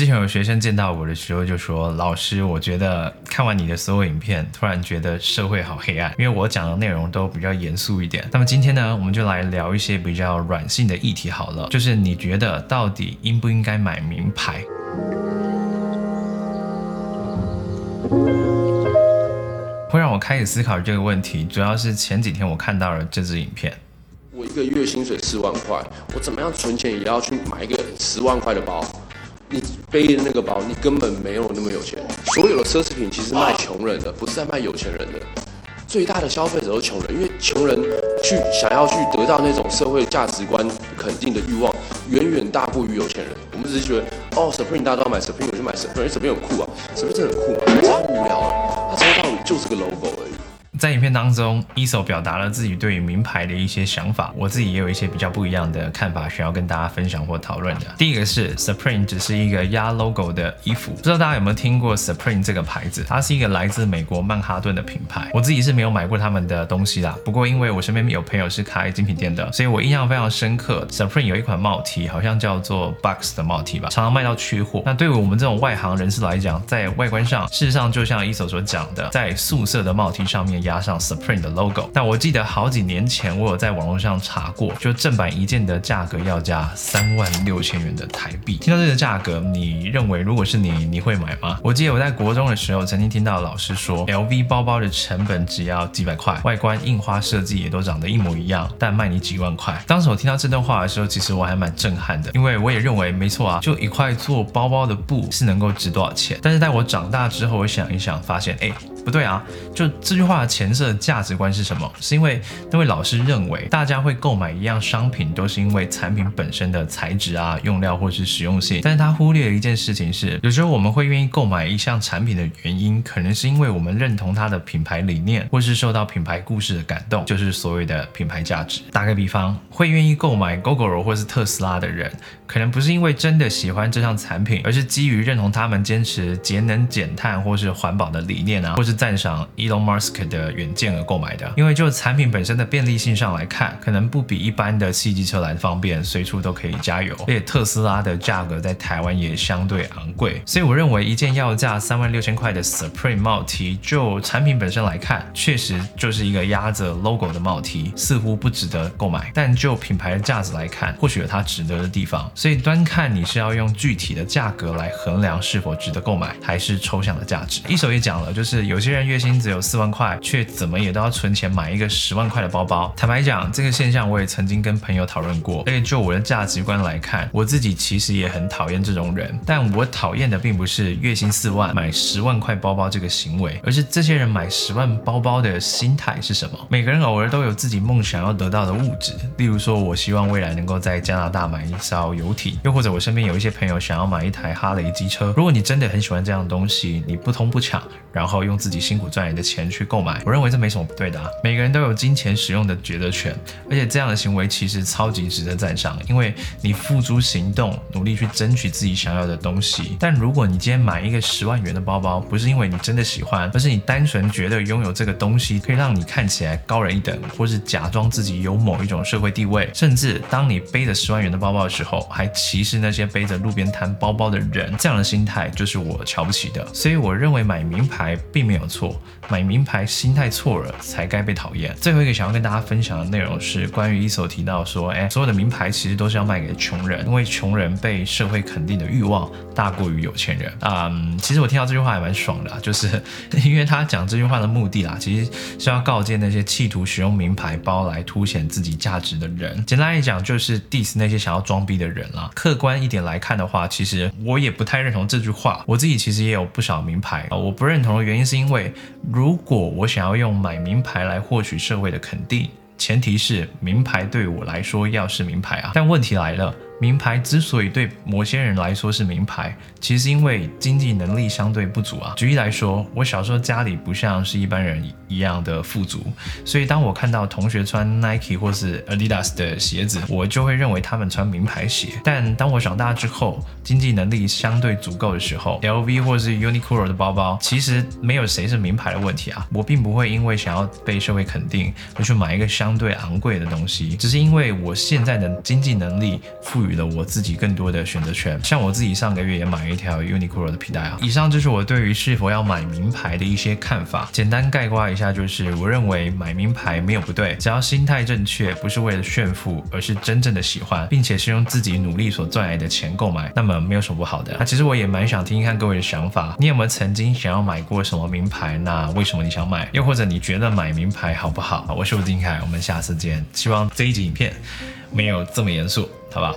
之前有学生见到我的时候就说：“老师，我觉得看完你的所有影片，突然觉得社会好黑暗，因为我讲的内容都比较严肃一点。”那么今天呢，我们就来聊一些比较软性的议题好了，就是你觉得到底应不应该买名牌？会让我开始思考这个问题，主要是前几天我看到了这支影片。我一个月薪水四万块，我怎么样存钱也要去买一个十万块的包。你背的那个包，你根本没有那么有钱。所有的奢侈品其实卖穷人的，不是在卖有钱人的。最大的消费者都是穷人，因为穷人去想要去得到那种社会价值观肯定的欲望，远远大过于有钱人。我们只是觉得，哦，Supreme 大家都要买 Supreme，我就买 Supreme，Supreme 很酷啊，Supreme 真的很酷啊，超无聊啊，它从头到尾就是个 logo 而已。在影片当中，Eso 表达了自己对于名牌的一些想法，我自己也有一些比较不一样的看法，需要跟大家分享或讨论的。第一个是 Supreme 只是一个压 logo 的衣服，不知道大家有没有听过 Supreme 这个牌子？它是一个来自美国曼哈顿的品牌，我自己是没有买过他们的东西啦。不过因为我身边有朋友是开精品店的，所以我印象非常深刻。Supreme 有一款帽 T，好像叫做 Box 的帽 T 吧，常常卖到缺货。那对于我们这种外行人士来讲，在外观上，事实上就像一手所讲的，在素色的帽 T 上面压压上 Supreme 的。logo，但我记得好几年前我有在网络上查过，就正版一件的价格要加三万六千元的台币。听到这个价格，你认为如果是你，你会买吗？我记得我在国中的时候曾经听到老师说，LV 包包的成本只要几百块，外观印花设计也都长得一模一样，但卖你几万块。当时我听到这段话的时候，其实我还蛮震撼的，因为我也认为没错啊，就一块做包包的布是能够值多少钱。但是在我长大之后，我想一想，发现哎。不对啊，就这句话的前设价值观是什么？是因为那位老师认为大家会购买一样商品，都是因为产品本身的材质啊、用料或是实用性。但是他忽略了一件事情是，有时候我们会愿意购买一项产品的原因，可能是因为我们认同它的品牌理念，或是受到品牌故事的感动，就是所谓的品牌价值。打个比方，会愿意购买 GoGo 或是特斯拉的人，可能不是因为真的喜欢这项产品，而是基于认同他们坚持节能减碳或是环保的理念啊，或是。赞赏 Elon Musk 的远见而购买的，因为就产品本身的便利性上来看，可能不比一般的汽机车来方便，随处都可以加油。而且特斯拉的价格在台湾也相对昂贵，所以我认为一件要价三万六千块的 Supreme 帽 T，就产品本身来看，确实就是一个压着 logo 的帽 T，似乎不值得购买。但就品牌的价值来看，或许有它值得的地方。所以端看你是要用具体的价格来衡量是否值得购买，还是抽象的价值。一手也讲了，就是有。有些人月薪只有四万块，却怎么也都要存钱买一个十万块的包包。坦白讲，这个现象我也曾经跟朋友讨论过。而且就我的价值观来看，我自己其实也很讨厌这种人。但我讨厌的并不是月薪四万买十万块包包这个行为，而是这些人买十万包包的心态是什么？每个人偶尔都有自己梦想要得到的物质，例如说，我希望未来能够在加拿大买一艘游艇，又或者我身边有一些朋友想要买一台哈雷机车。如果你真的很喜欢这样的东西，你不通不抢，然后用自自己辛苦赚来的钱去购买，我认为这没什么不对的啊。每个人都有金钱使用的抉择权，而且这样的行为其实超级值得赞赏，因为你付诸行动，努力去争取自己想要的东西。但如果你今天买一个十万元的包包，不是因为你真的喜欢，而是你单纯觉得拥有这个东西可以让你看起来高人一等，或是假装自己有某一种社会地位，甚至当你背着十万元的包包的时候，还歧视那些背着路边摊包包的人，这样的心态就是我瞧不起的。所以我认为买名牌并没有。有错，买名牌心态错了才该被讨厌。最后一个想要跟大家分享的内容是关于一手提到说，哎，所有的名牌其实都是要卖给穷人，因为穷人被社会肯定的欲望大过于有钱人。嗯，其实我听到这句话还蛮爽的，就是因为他讲这句话的目的啦，其实是要告诫那些企图使用名牌包来凸显自己价值的人。简单来讲，就是 diss 那些想要装逼的人啦。客观一点来看的话，其实我也不太认同这句话。我自己其实也有不少名牌啊，我不认同的原因是因为。因为如果我想要用买名牌来获取社会的肯定，前提是名牌对我来说要是名牌啊。但问题来了。名牌之所以对某些人来说是名牌，其实因为经济能力相对不足啊。举例来说，我小时候家里不像是一般人一样的富足，所以当我看到同学穿 Nike 或是 Adidas 的鞋子，我就会认为他们穿名牌鞋。但当我长大之后，经济能力相对足够的时候，LV 或是 Uniqlo 的包包，其实没有谁是名牌的问题啊。我并不会因为想要被社会肯定而去买一个相对昂贵的东西，只是因为我现在的经济能力赋予。予了我自己更多的选择权。像我自己上个月也买了一条 Uniqlo 的皮带啊。以上就是我对于是否要买名牌的一些看法。简单概括一下，就是我认为买名牌没有不对，只要心态正确，不是为了炫富，而是真正的喜欢，并且是用自己努力所赚来的钱购买，那么没有什么不好的。那其实我也蛮想听听看各位的想法，你有没有曾经想要买过什么名牌？那为什么你想买？又或者你觉得买名牌好不好？我是吴金凯，我们下次见。希望这一集影片没有这么严肃，好吧。